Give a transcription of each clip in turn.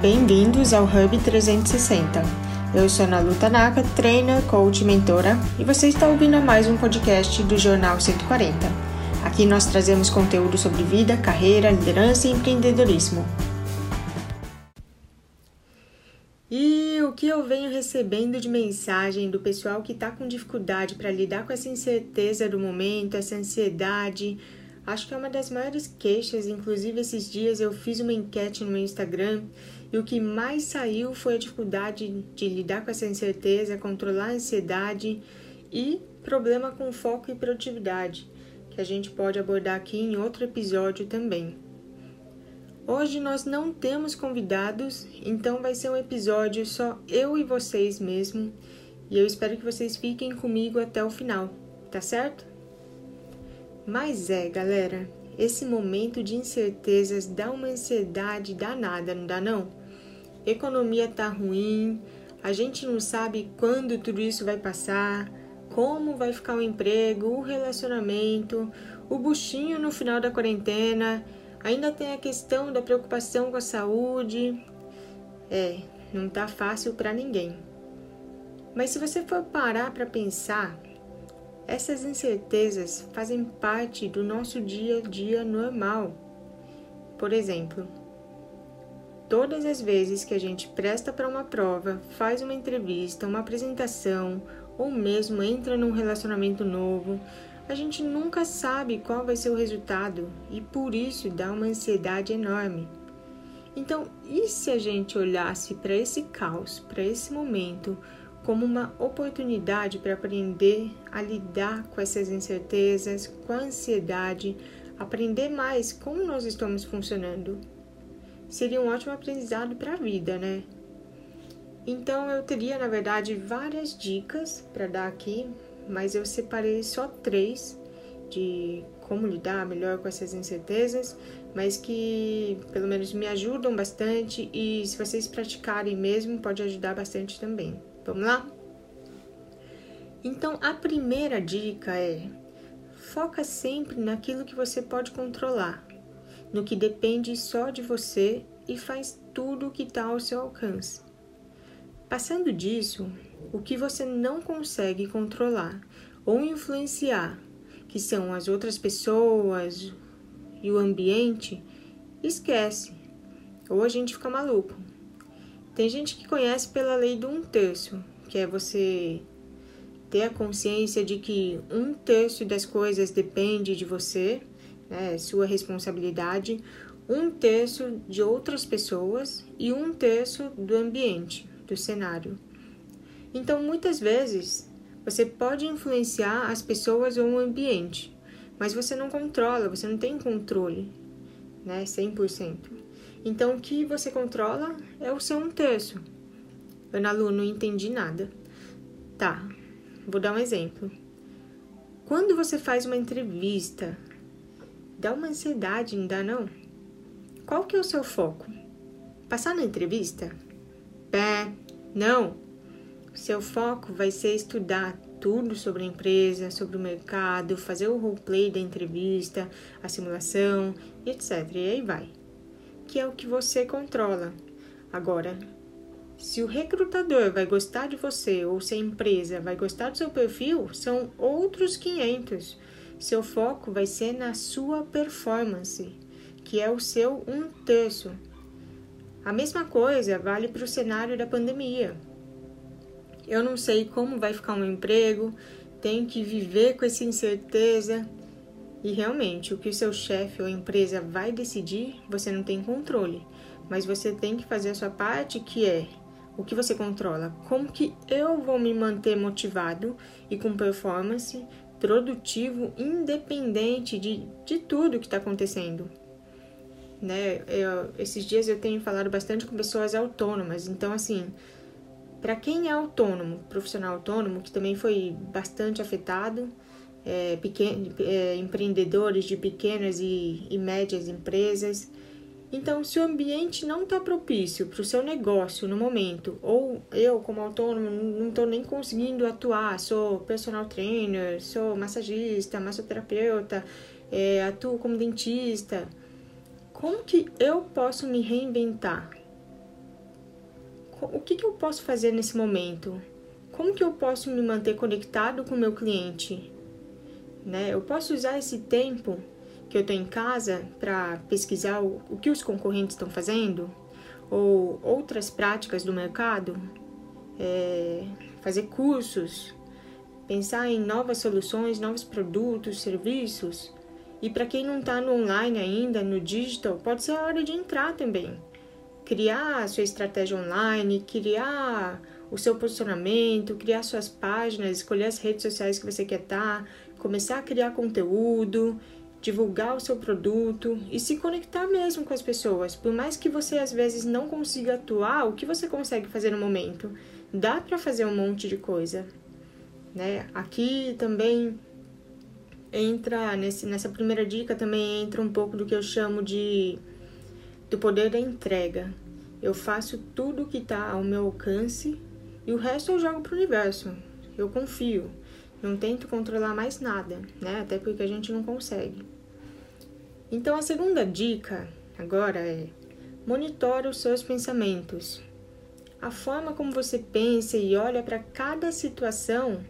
Bem-vindos ao Hub 360. Eu sou Ana Luta Naka, trainer, coach mentora, e você está ouvindo mais um podcast do Jornal 140. Aqui nós trazemos conteúdo sobre vida, carreira, liderança e empreendedorismo. E o que eu venho recebendo de mensagem do pessoal que está com dificuldade para lidar com essa incerteza do momento, essa ansiedade, acho que é uma das maiores queixas. Inclusive, esses dias eu fiz uma enquete no meu Instagram e o que mais saiu foi a dificuldade de lidar com essa incerteza, controlar a ansiedade e problema com foco e produtividade, que a gente pode abordar aqui em outro episódio também. Hoje nós não temos convidados, então vai ser um episódio só eu e vocês mesmo, e eu espero que vocês fiquem comigo até o final, tá certo? Mas é, galera, esse momento de incertezas dá uma ansiedade danada, não dá não? Economia tá ruim, a gente não sabe quando tudo isso vai passar, como vai ficar o emprego, o relacionamento, o buchinho no final da quarentena, ainda tem a questão da preocupação com a saúde. É, não tá fácil para ninguém. Mas se você for parar para pensar, essas incertezas fazem parte do nosso dia a dia normal. Por exemplo, todas as vezes que a gente presta para uma prova, faz uma entrevista, uma apresentação ou mesmo entra num relacionamento novo, a gente nunca sabe qual vai ser o resultado e por isso dá uma ansiedade enorme. Então, e se a gente olhasse para esse caos, para esse momento, como uma oportunidade para aprender a lidar com essas incertezas, com a ansiedade, aprender mais como nós estamos funcionando. Seria um ótimo aprendizado para a vida, né? Então eu teria, na verdade, várias dicas para dar aqui, mas eu separei só três de como lidar melhor com essas incertezas, mas que pelo menos me ajudam bastante e se vocês praticarem mesmo pode ajudar bastante também. Vamos lá? Então, a primeira dica é: foca sempre naquilo que você pode controlar, no que depende só de você e faz tudo o que está ao seu alcance. Passando disso, o que você não consegue controlar ou influenciar, que são as outras pessoas e o ambiente, esquece, ou a gente fica maluco. Tem gente que conhece pela lei do um terço, que é você ter a consciência de que um terço das coisas depende de você, né, é sua responsabilidade, um terço de outras pessoas e um terço do ambiente, do cenário. Então, muitas vezes, você pode influenciar as pessoas ou o ambiente, mas você não controla, você não tem controle, né, 100%. Então, o que você controla é o seu um terço. Ana Lu, não entendi nada. Tá, vou dar um exemplo. Quando você faz uma entrevista, dá uma ansiedade, não dá não? Qual que é o seu foco? Passar na entrevista? Pé, não. Seu foco vai ser estudar tudo sobre a empresa, sobre o mercado, fazer o roleplay da entrevista, a simulação, etc. E aí vai que é o que você controla. Agora, se o recrutador vai gostar de você ou se a empresa vai gostar do seu perfil, são outros 500. Seu foco vai ser na sua performance, que é o seu um terço. A mesma coisa vale para o cenário da pandemia. Eu não sei como vai ficar um emprego, tenho que viver com essa incerteza, e realmente, o que o seu chefe ou empresa vai decidir, você não tem controle, mas você tem que fazer a sua parte, que é o que você controla. Como que eu vou me manter motivado e com performance, produtivo, independente de, de tudo que está acontecendo. Né? Eu, esses dias eu tenho falado bastante com pessoas autônomas, então assim, para quem é autônomo, profissional autônomo, que também foi bastante afetado, é, é, empreendedores de pequenas e, e médias empresas. Então, se o ambiente não está propício para o seu negócio no momento, ou eu, como autônomo, não estou nem conseguindo atuar, sou personal trainer, sou massagista, massoterapeuta, é, atuo como dentista, como que eu posso me reinventar? o que, que eu posso fazer nesse momento? Como que eu posso me manter conectado com o meu cliente? Né? Eu posso usar esse tempo que eu estou em casa para pesquisar o, o que os concorrentes estão fazendo? Ou outras práticas do mercado? É, fazer cursos, pensar em novas soluções, novos produtos, serviços. E para quem não está no online ainda, no digital, pode ser a hora de entrar também. Criar a sua estratégia online, criar o seu posicionamento, criar suas páginas, escolher as redes sociais que você quer estar, tá, começar a criar conteúdo, divulgar o seu produto e se conectar mesmo com as pessoas. Por mais que você às vezes não consiga atuar, o que você consegue fazer no momento? Dá para fazer um monte de coisa, né? Aqui também entra nesse, nessa primeira dica também entra um pouco do que eu chamo de do poder da entrega. Eu faço tudo que está ao meu alcance e o resto eu jogo para o universo. Eu confio. Não tento controlar mais nada, né? Até porque a gente não consegue. Então a segunda dica agora é monitore os seus pensamentos. A forma como você pensa e olha para cada situação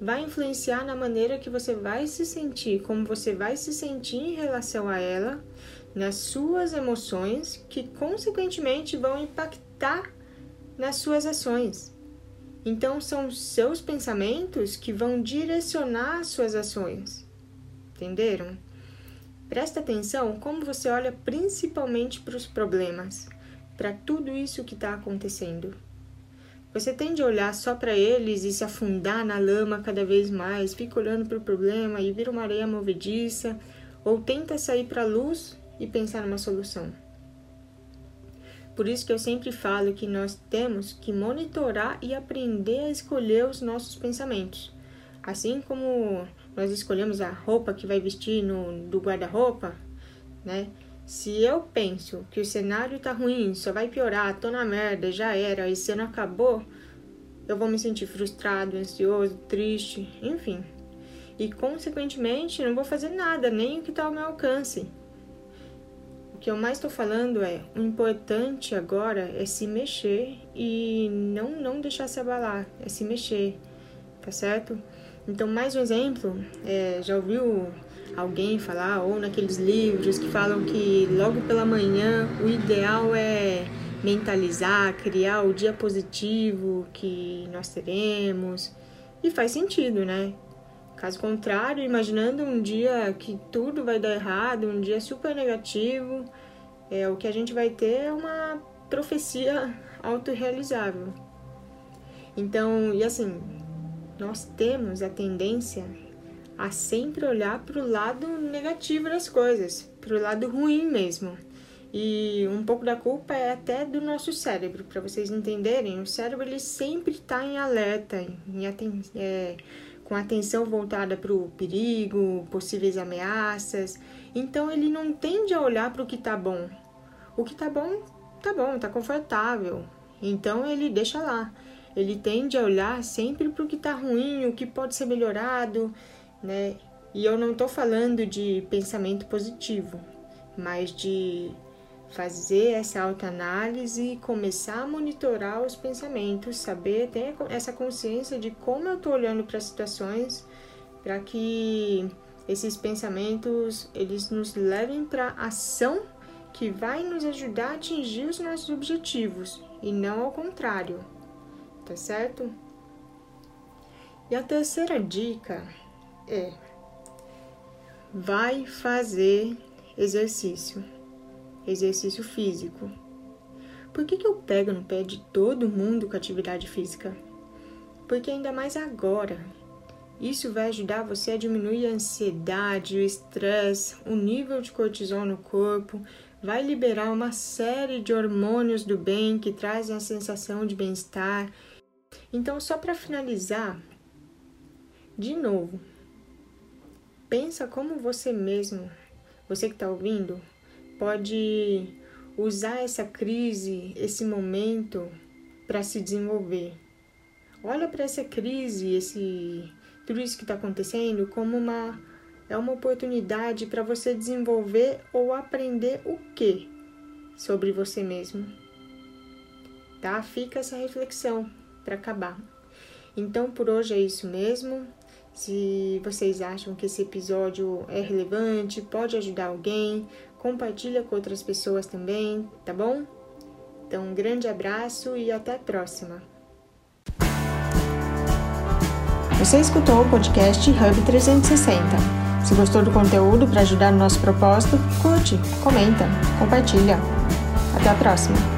vai influenciar na maneira que você vai se sentir, como você vai se sentir em relação a ela, nas suas emoções, que consequentemente vão impactar nas suas ações. Então, são seus pensamentos que vão direcionar as suas ações. Entenderam? Presta atenção como você olha principalmente para os problemas, para tudo isso que está acontecendo. Você tende a olhar só para eles e se afundar na lama cada vez mais, fica olhando para o problema e vira uma areia movediça, ou tenta sair para a luz e pensar numa solução. Por isso que eu sempre falo que nós temos que monitorar e aprender a escolher os nossos pensamentos. Assim como nós escolhemos a roupa que vai vestir no do guarda-roupa, né? Se eu penso que o cenário tá ruim, só vai piorar, tô na merda, já era, esse ano acabou, eu vou me sentir frustrado, ansioso, triste, enfim. E consequentemente não vou fazer nada, nem o que tá ao meu alcance. O que eu mais estou falando é, o importante agora é se mexer e não, não deixar se abalar, é se mexer, tá certo? Então, mais um exemplo, é, já ouviu alguém falar, ou naqueles livros que falam que logo pela manhã o ideal é mentalizar, criar o dia positivo que nós teremos, e faz sentido, né? Caso contrário, imaginando um dia que tudo vai dar errado, um dia super negativo, é, o que a gente vai ter é uma profecia autorrealizável. Então, e assim, nós temos a tendência a sempre olhar para o lado negativo das coisas, para o lado ruim mesmo. E um pouco da culpa é até do nosso cérebro, para vocês entenderem. O cérebro ele sempre está em alerta, em aten é, com atenção voltada para o perigo, possíveis ameaças. Então ele não tende a olhar para o que está bom. O que está bom, tá bom, está confortável. Então ele deixa lá. Ele tende a olhar sempre para o que está ruim, o que pode ser melhorado, né? E eu não estou falando de pensamento positivo, mas de fazer essa autoanálise e começar a monitorar os pensamentos, saber ter essa consciência de como eu estou olhando para as situações, para que esses pensamentos eles nos levem para ação que vai nos ajudar a atingir os nossos objetivos e não ao contrário, tá certo? E a terceira dica é: vai fazer exercício exercício físico. Por que, que eu pego no pé de todo mundo com atividade física? Porque ainda mais agora. Isso vai ajudar você a diminuir a ansiedade, o estresse, o nível de cortisol no corpo, vai liberar uma série de hormônios do bem que trazem a sensação de bem-estar. Então, só para finalizar, de novo, pensa como você mesmo, você que está ouvindo, pode usar essa crise, esse momento para se desenvolver. Olha para essa crise, esse tudo isso que está acontecendo como uma é uma oportunidade para você desenvolver ou aprender o que sobre você mesmo. tá? Fica essa reflexão para acabar. Então, por hoje é isso mesmo. Se vocês acham que esse episódio é relevante, pode ajudar alguém, compartilha com outras pessoas também, tá bom? Então, um grande abraço e até a próxima. Você escutou o podcast Hub 360. Se gostou do conteúdo para ajudar no nosso propósito, curte, comenta, compartilha. Até a próxima!